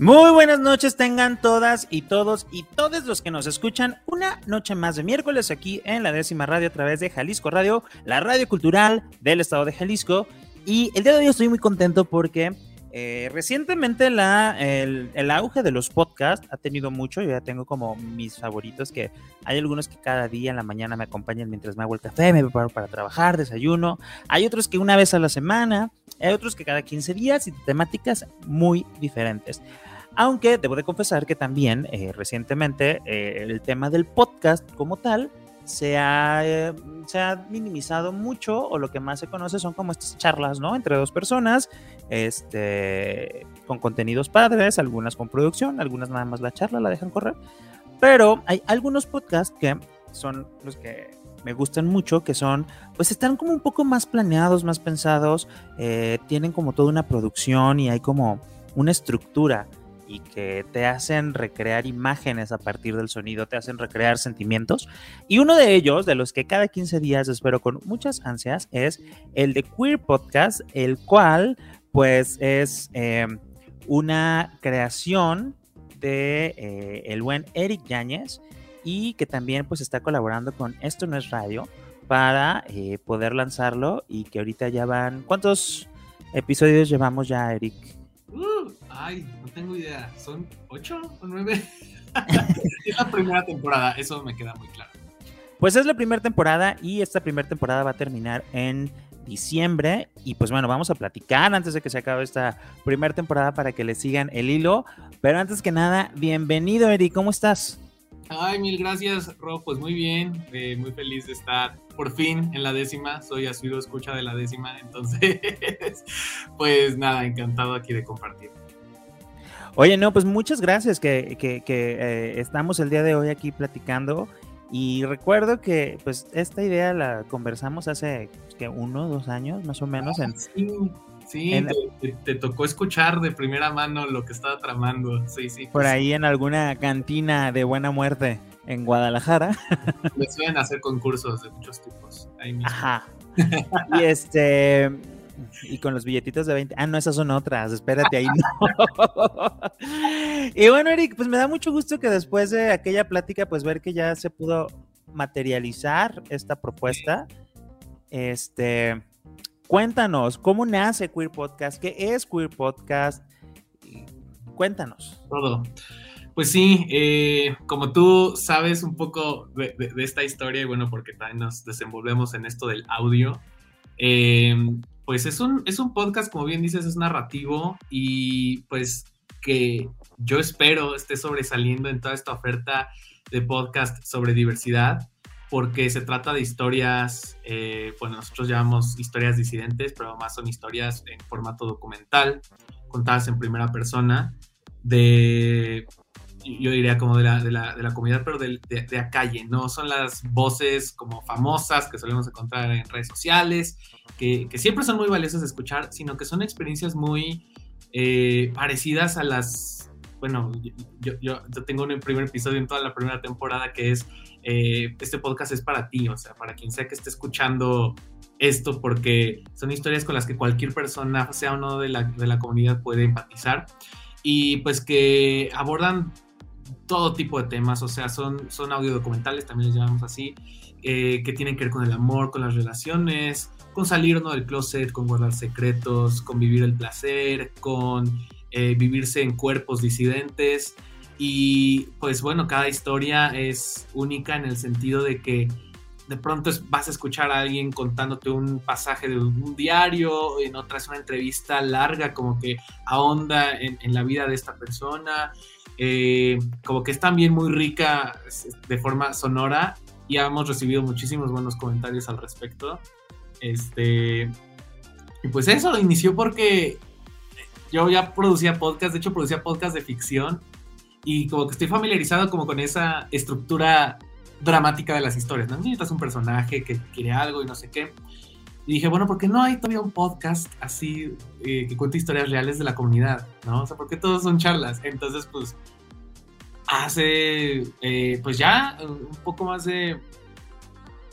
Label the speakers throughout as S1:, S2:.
S1: Muy buenas noches tengan todas y todos y todos los que nos escuchan una noche más de miércoles aquí en la décima radio a través de Jalisco Radio, la radio cultural del estado de Jalisco. Y el día de hoy estoy muy contento porque eh, recientemente la, el, el, auge de los podcasts ha tenido mucho. Yo ya tengo como mis favoritos que hay algunos que cada día en la mañana me acompañan mientras me hago el café, me preparo para trabajar, desayuno. Hay otros que una vez a la semana, hay otros que cada 15 días y temáticas muy diferentes. Aunque debo de confesar que también eh, recientemente eh, el tema del podcast como tal se ha, eh, se ha, minimizado mucho o lo que más se conoce son como estas charlas, ¿no? Entre dos personas, este, con contenidos padres, algunas con producción, algunas nada más la charla la dejan correr. Pero hay algunos podcasts que son los que me gustan mucho, que son, pues están como un poco más planeados, más pensados, eh, tienen como toda una producción y hay como una estructura y que te hacen recrear imágenes a partir del sonido, te hacen recrear sentimientos. Y uno de ellos, de los que cada 15 días espero con muchas ansias, es el de Queer Podcast, el cual pues es eh, una creación de eh, el buen Eric Yáñez y que también pues está colaborando con Esto No es Radio para eh, poder lanzarlo y que ahorita ya van... ¿Cuántos episodios llevamos ya, Eric?
S2: Uh, ay, no tengo idea. ¿Son ocho o nueve? es la primera temporada, eso me queda muy claro.
S1: Pues es la primera temporada y esta primera temporada va a terminar en diciembre. Y pues bueno, vamos a platicar antes de que se acabe esta primera temporada para que le sigan el hilo. Pero antes que nada, bienvenido, Eri, ¿cómo estás?
S2: Ay, mil gracias, Rob. Pues muy bien, eh, muy feliz de estar por fin en la décima. Soy asiduo escucha de la décima, entonces, pues nada, encantado aquí de compartir.
S1: Oye, no, pues muchas gracias que, que, que eh, estamos el día de hoy aquí platicando. Y recuerdo que pues esta idea la conversamos hace que uno, dos años más o menos.
S2: Ah,
S1: en,
S2: sí, sí en, te, te, tocó escuchar de primera mano lo que estaba tramando. Sí, sí.
S1: Por pues, ahí en alguna cantina de buena muerte en Guadalajara.
S2: Me suelen hacer concursos de muchos tipos. Ahí mismo.
S1: Ajá. Y este y con los billetitos de 20. Ah, no, esas son otras, espérate ahí. No. y bueno, Eric, pues me da mucho gusto que después de aquella plática, pues ver que ya se pudo materializar esta propuesta. Este, cuéntanos, ¿cómo nace Queer Podcast? ¿Qué es Queer Podcast? Cuéntanos.
S2: Todo. Pues sí, eh, como tú sabes un poco de, esta historia y bueno, porque también nos desenvolvemos en esto del audio, eh, pues es un, es un podcast, como bien dices, es narrativo y pues que yo espero esté sobresaliendo en toda esta oferta de podcast sobre diversidad, porque se trata de historias, eh, bueno, nosotros llamamos historias disidentes, pero más son historias en formato documental, contadas en primera persona, de, yo diría como de la, de la, comunidad, pero de, de, de la calle, no son las voces como famosas que solemos encontrar en redes sociales, que, que, siempre son muy valiosas de escuchar, sino que son experiencias muy eh, parecidas a las, bueno, yo, yo, yo, tengo un primer episodio en toda la primera temporada que es, eh, este podcast es para ti, o sea, para quien sea que esté escuchando esto, porque son historias con las que cualquier persona, sea o no de la, de la comunidad, puede empatizar y pues que abordan todo tipo de temas, o sea, son, son audio documentales, también les llamamos así, eh, que tienen que ver con el amor, con las relaciones, con salir ¿no? del closet, con guardar secretos, con vivir el placer, con eh, vivirse en cuerpos disidentes. Y pues bueno, cada historia es única en el sentido de que de pronto vas a escuchar a alguien contándote un pasaje de un diario, en otra una entrevista larga como que ahonda en, en la vida de esta persona, eh, como que es también muy rica de forma sonora y hemos recibido muchísimos buenos comentarios al respecto. Este, y pues eso inició porque yo ya producía podcast, de hecho producía podcast de ficción y como que estoy familiarizado como con esa estructura dramática de las historias, ¿no? Necesitas un personaje que quiere algo y no sé qué. Y dije, bueno, ¿por qué no hay todavía un podcast así eh, que cuente historias reales de la comunidad? ¿No? O sea, ¿por qué todos son charlas? Entonces, pues, hace, eh, pues ya un poco más de,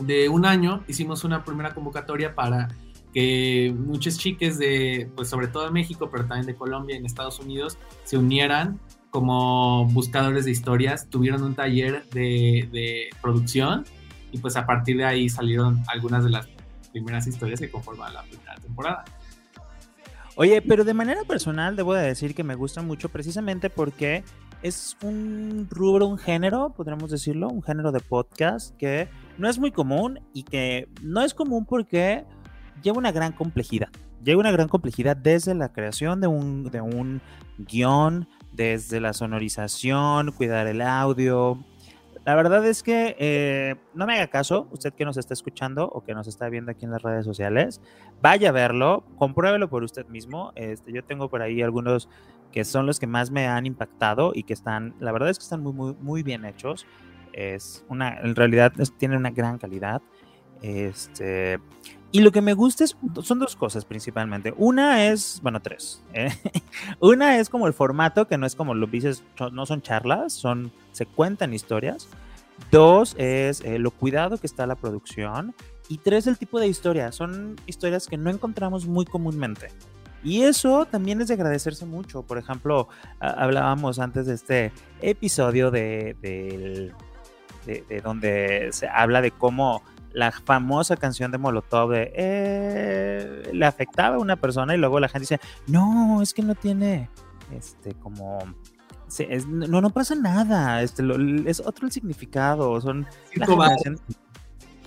S2: de un año hicimos una primera convocatoria para que muchos chiques de, pues sobre todo de México, pero también de Colombia y en Estados Unidos, se unieran como buscadores de historias, tuvieron un taller de, producción y pues a partir de ahí salieron algunas de las primeras historias que conforman la primera temporada.
S1: Oye, pero de manera personal debo de decir que me gusta mucho precisamente porque es un rubro, un género, podríamos decirlo, un género de podcast que no es muy común y que no es común porque lleva una gran complejidad. Lleva una gran complejidad desde la creación de un, de un guion, desde la sonorización, cuidar el audio, la verdad es que eh, no me haga caso, usted que nos está escuchando o que nos está viendo aquí en las redes sociales, vaya a verlo, compruébelo por usted mismo. Este, yo tengo por ahí algunos que son los que más me han impactado y que están, la verdad es que están muy, muy, muy bien hechos. Es una, en realidad tienen una gran calidad. Este, y lo que me gusta es, son dos cosas principalmente. Una es, bueno, tres. ¿eh? Una es como el formato, que no es como lo dices, no son charlas, son, se cuentan historias. Dos es eh, lo cuidado que está la producción. Y tres, el tipo de historias. Son historias que no encontramos muy comúnmente. Y eso también es de agradecerse mucho. Por ejemplo, hablábamos antes de este episodio de, de donde se habla de cómo la famosa canción de Molotov de eh, le afectaba a una persona y luego la gente dice, no, es que no tiene, este, como, no, no pasa nada, este, es otro el significado, son...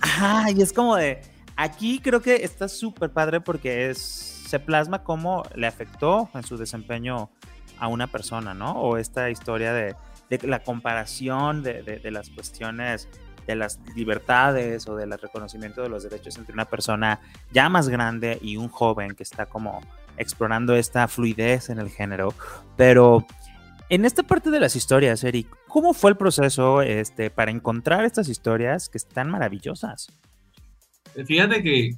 S1: Ajá, y es como de, aquí creo que está súper padre porque es, se plasma cómo le afectó en su desempeño a una persona, ¿no? O esta historia de, la comparación de, de las cuestiones de las libertades o del reconocimiento de los derechos entre una persona ya más grande y un joven que está como explorando esta fluidez en el género. Pero en esta parte de las historias, Eric, ¿cómo fue el proceso este, para encontrar estas historias que están maravillosas?
S2: Fíjate que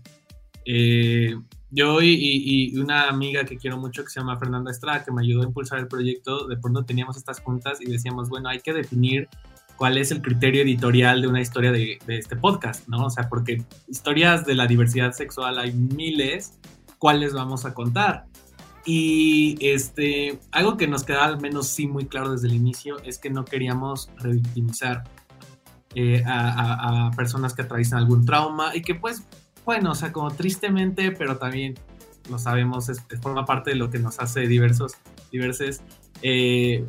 S2: eh, yo y, y, una amiga que quiero mucho que se llama Fernanda Estrada, que me ayudó a impulsar el proyecto, de pronto teníamos estas juntas y decíamos, bueno, hay que definir cuál es el criterio editorial de una historia de, este podcast, ¿no? O sea, porque historias de la diversidad sexual hay miles, ¿cuáles vamos a contar? Y este, algo que nos queda al menos sí muy claro desde el inicio es que no queríamos revictimizar eh, a, personas que atraviesan algún trauma y que pues, bueno, o sea, como tristemente, pero también lo sabemos, es, forma parte de lo que nos hace diversos, diversos eh,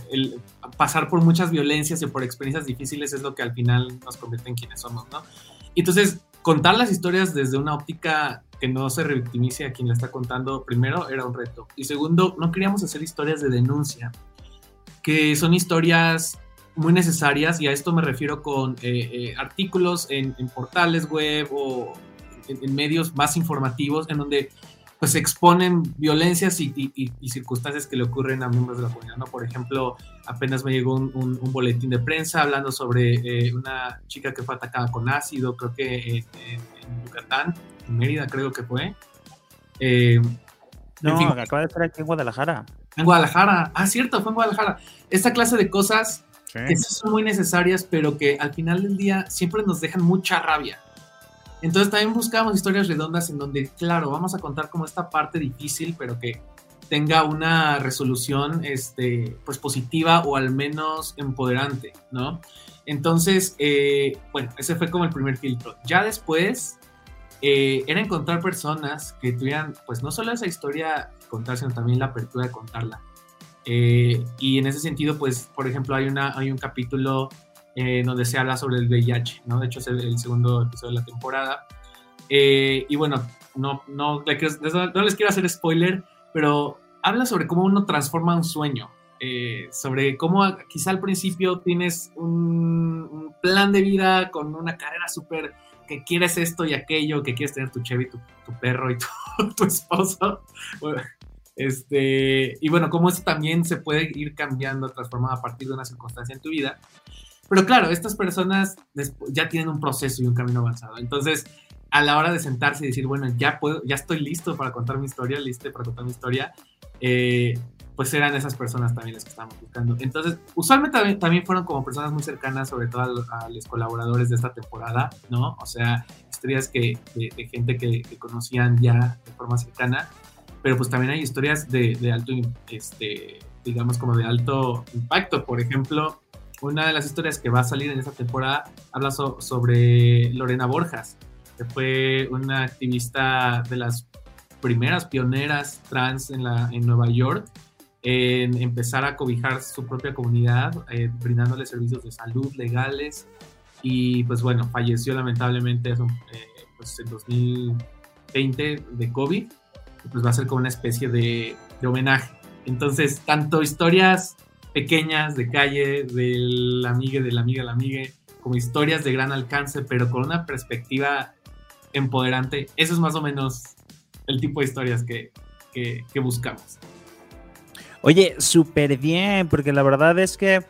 S2: pasar por muchas violencias y por experiencias difíciles es lo que al final nos convierte en quienes somos, ¿no? entonces, contar las historias desde una óptica que no se revictimice a quien la está contando, primero, era un reto. Y segundo, no queríamos hacer historias de denuncia, que son historias muy necesarias, y a esto me refiero con eh, eh, artículos en, portales web o en, medios más informativos, en donde pues exponen violencias y, circunstancias que le ocurren a miembros de la comunidad, ¿no? Por ejemplo, apenas me llegó un, boletín de prensa hablando sobre eh, una chica que fue atacada con ácido, creo que en, Yucatán, en Mérida creo que fue.
S1: Eh, no, acaba de estar aquí en Guadalajara.
S2: En Guadalajara, ah, cierto, fue en Guadalajara. Esta clase de cosas que son muy necesarias, pero que al final del día siempre nos dejan mucha rabia. Entonces también buscamos historias redondas en donde, claro, vamos a contar como esta parte difícil, pero que tenga una resolución este, pues positiva o al menos empoderante, ¿no? Entonces, eh, bueno, ese fue como el primer filtro. Ya después eh, era encontrar personas que tuvieran, pues no solo esa historia contar, sino también la apertura de contarla. Eh, y en ese sentido, pues, por ejemplo, hay, una, hay un capítulo eh, donde se habla sobre el VIH, ¿no? De hecho es el, segundo episodio de la temporada. Eh, y bueno, no, no, no, les quiero hacer spoiler, pero habla sobre cómo uno transforma un sueño, eh, sobre cómo quizá al principio tienes un, plan de vida con una carrera súper que quieres esto y aquello, que quieres tener tu Chevy, tu, tu perro y tu, tu esposo. este, y bueno, cómo eso también se puede ir cambiando, transformando a partir de una circunstancia en tu vida. Pero claro, estas personas ya tienen un proceso y un camino avanzado. Entonces, a la hora de sentarse y decir, bueno, ya puedo, ya estoy listo para contar mi historia, listo para contar mi historia, eh, pues eran esas personas también las que estábamos buscando. Entonces, usualmente también, fueron como personas muy cercanas, sobre todo a, los colaboradores de esta temporada, ¿no? O sea, historias que, de, gente que, conocían ya de forma cercana, pero pues también hay historias de, de alto, este, digamos, como de alto impacto. Por ejemplo, una de las historias que va a salir en esta temporada habla sobre Lorena Borjas, que fue una activista de las primeras pioneras trans en, la, en Nueva York en empezar a cobijar su propia comunidad, eh, brindándole servicios de salud legales. Y pues bueno, falleció lamentablemente eh, pues en 2020 de COVID. pues va a ser como una especie de, de homenaje. Entonces, tanto historias pequeñas de calle, del amigue, del amiga, la amigue, como historias de gran alcance, pero con una perspectiva empoderante. Eso es más o menos el tipo de historias que, que, buscamos.
S1: Oye, súper bien, porque la verdad es que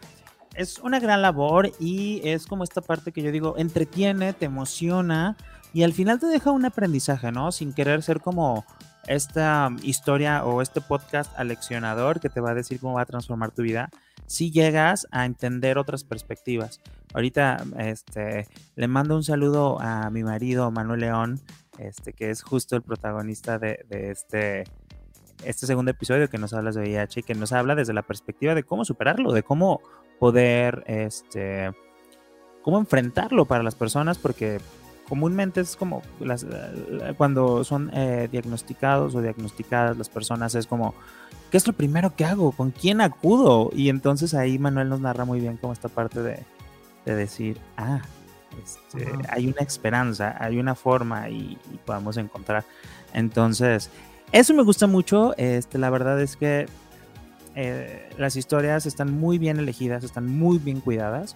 S1: es una gran labor y es como esta parte que yo digo, entretiene, te emociona y al final te deja un aprendizaje, ¿no? Sin querer ser como esta historia o este podcast aleccionador que te va a decir cómo va a transformar tu vida, si llegas a entender otras perspectivas. Ahorita este, le mando un saludo a mi marido Manuel León, este, que es justo el protagonista de, este, este segundo episodio que nos habla de VIH y que nos habla desde la perspectiva de cómo superarlo, de cómo poder, este, cómo enfrentarlo para las personas, porque comúnmente es como las, cuando son eh, diagnosticados o diagnosticadas las personas, es como, ¿qué es lo primero que hago? ¿Con quién acudo? Y entonces ahí Manuel nos narra muy bien como esta parte de, decir, ah, este, hay una esperanza, hay una forma y, podemos encontrar. Entonces, eso me gusta mucho. Este, la verdad es que eh, las historias están muy bien elegidas, están muy bien cuidadas.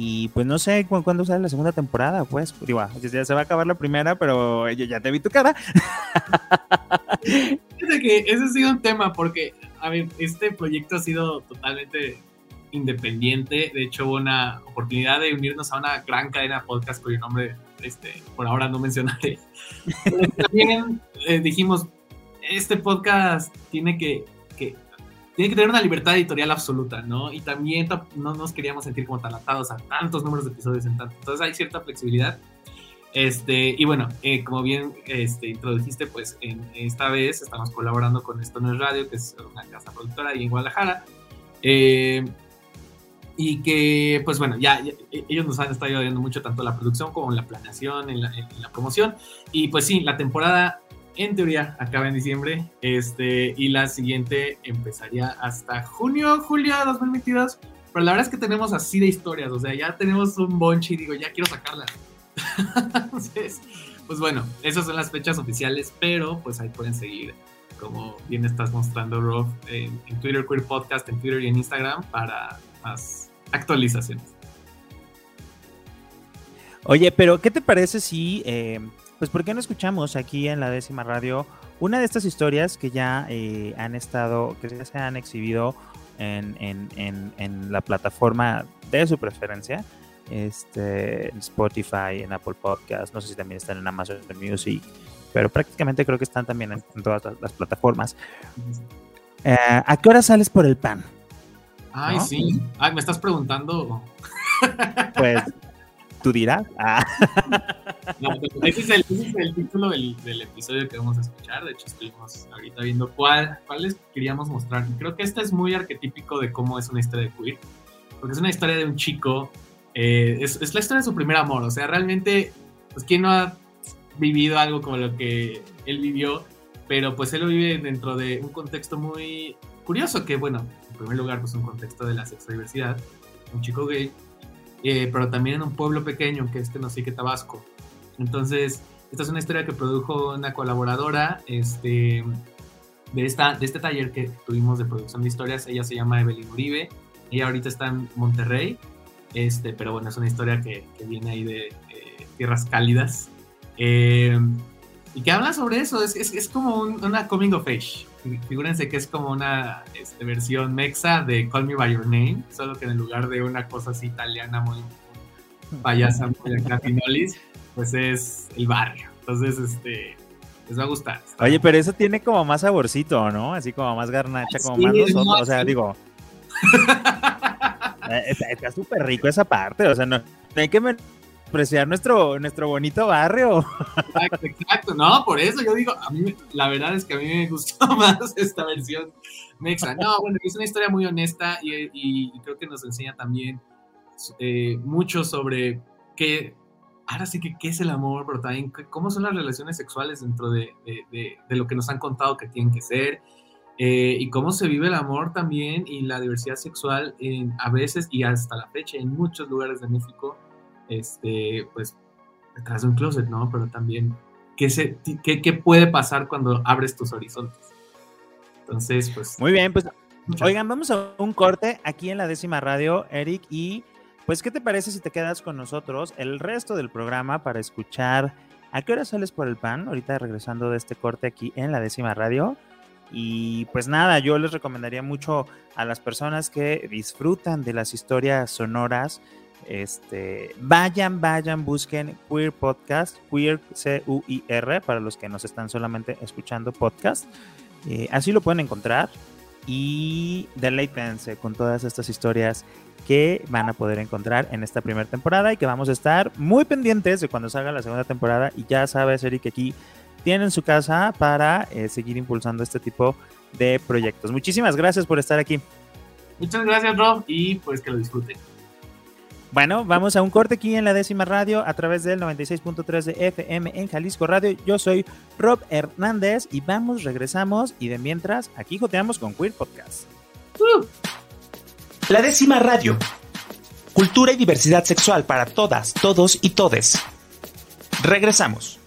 S1: Y pues no sé cuándo sale la segunda temporada, pues. Digo, ya se va a acabar la primera, pero ya, te vi tu cara.
S2: Fíjate que ese ha sido un tema, porque, a ver, este proyecto ha sido totalmente independiente. De hecho, hubo una oportunidad de unirnos a una gran cadena podcast cuyo nombre, este, por ahora no mencionaré. también eh, dijimos, este podcast tiene que tiene que tener una libertad editorial absoluta, ¿no? Y también no nos queríamos sentir como tan atados a tantos números de episodios en tanto. Entonces hay cierta flexibilidad. Este, y bueno, eh, como bien este, introdujiste, pues esta vez estamos colaborando con Stoner Radio, que es una casa productora ahí en Guadalajara. Eh, y que, pues bueno, ya, ellos nos han estado ayudando mucho tanto la producción como la planeación, la, en la promoción. Y pues sí, la temporada en teoría acaba en diciembre, este, y la siguiente empezaría hasta junio, julio de 2022. Pero la verdad es que tenemos así de historias, o sea, ya tenemos un bonche y digo, ya quiero sacarla. Entonces, pues bueno, esas son las fechas oficiales, pero pues ahí pueden seguir, como bien estás mostrando, Rob, en, Twitter Queer Podcast, en Twitter y en Instagram para más actualizaciones.
S1: Oye, pero ¿qué te parece si eh, pues ¿por qué no escuchamos aquí en la décima radio una de estas historias que ya eh, han estado, que ya se han exhibido en, la plataforma de su preferencia? Este, en Spotify, en Apple Podcast, no sé si también están en Amazon Music, pero prácticamente creo que están también en, todas las, plataformas. Eh, ¿A qué hora sales por el pan?
S2: Ay, sí. Ay, me estás preguntando.
S1: Pues tú dirás. Ah.
S2: ese, es el, título del, episodio que vamos a escuchar. De hecho, estuvimos ahorita viendo cuál, cuáles queríamos mostrar. creo que este es muy arquetípico de cómo es una historia de queer. Porque es una historia de un chico. Eh, es, la historia de su primer amor. O sea, realmente, pues, ¿quién no ha vivido algo como lo que él vivió? Pero pues él lo vive dentro de un contexto muy curioso. Que, bueno, en primer lugar, pues un contexto de la sexodiversidad. Un chico gay eh, pero también en un pueblo pequeño que es Tenosique, Tabasco. Entonces, esta es una historia que produjo una colaboradora este, de, esta, de este taller que tuvimos de producción de historias. Ella se llama Evelyn Uribe. Ella ahorita está en Monterrey, este, pero bueno, es una historia que, que viene ahí de tierras cálidas. Eh, y que habla sobre eso, es, es, es como una coming of age. Figúrense que es como una este, versión mexa de Call Me By Your Name, solo que en lugar de una cosa así italiana muy payasa, muy acá, pues es el barrio. Entonces, este, les va a gustar.
S1: Oye, pero eso tiene como más saborcito, ¿no? Así como más garnacha, como más nosotros. O sea, digo. Eh, está súper rico esa parte. O sea, no, hay que apreciar nuestro, nuestro bonito barrio.
S2: Exacto, exacto. No, por eso yo digo, a mí, la verdad es que a mí me gustó más esta versión mexa. No, bueno, es una historia muy honesta y, creo que nos enseña también eh, mucho sobre qué, ahora sí que qué es el amor, pero también cómo son las relaciones sexuales dentro de, lo que nos han contado que tienen que ser. Eh, y cómo se vive el amor también y la diversidad sexual en, a veces y hasta la fecha en muchos lugares de México, este, pues detrás de un closet, ¿no? Pero también qué, se, qué, qué puede pasar cuando abres tus horizontes. Entonces, pues...
S1: Muy bien, pues oigan, vamos a un corte aquí en la décima radio, Eric, y pues, ¿qué te parece si te quedas con nosotros el resto del programa para escuchar a qué hora sales por el pan? Ahorita regresando de este corte aquí en la décima radio. Y pues nada, yo les recomendaría mucho a las personas que disfrutan de las historias sonoras. Este, vayan, vayan, busquen Queer Podcast, Queer C-U-I-R, para los que nos están solamente escuchando podcast. Eh, así lo pueden encontrar y deleítense con todas estas historias que van a poder encontrar en esta primera temporada y que vamos a estar muy pendientes de cuando salga la segunda temporada. Y ya sabes, Eric, que aquí tienen su casa para eh, seguir impulsando este tipo de proyectos. Muchísimas gracias por estar aquí.
S2: Muchas gracias, Rob, y pues que lo disfruten.
S1: Bueno, vamos a un corte aquí en la décima radio a través del 96.3 de FM en Jalisco Radio. Yo soy Rob Hernández y vamos, regresamos y de mientras aquí joteamos con Queer Podcast.
S3: La décima radio. Cultura y diversidad sexual para todas, todos y todes. Regresamos.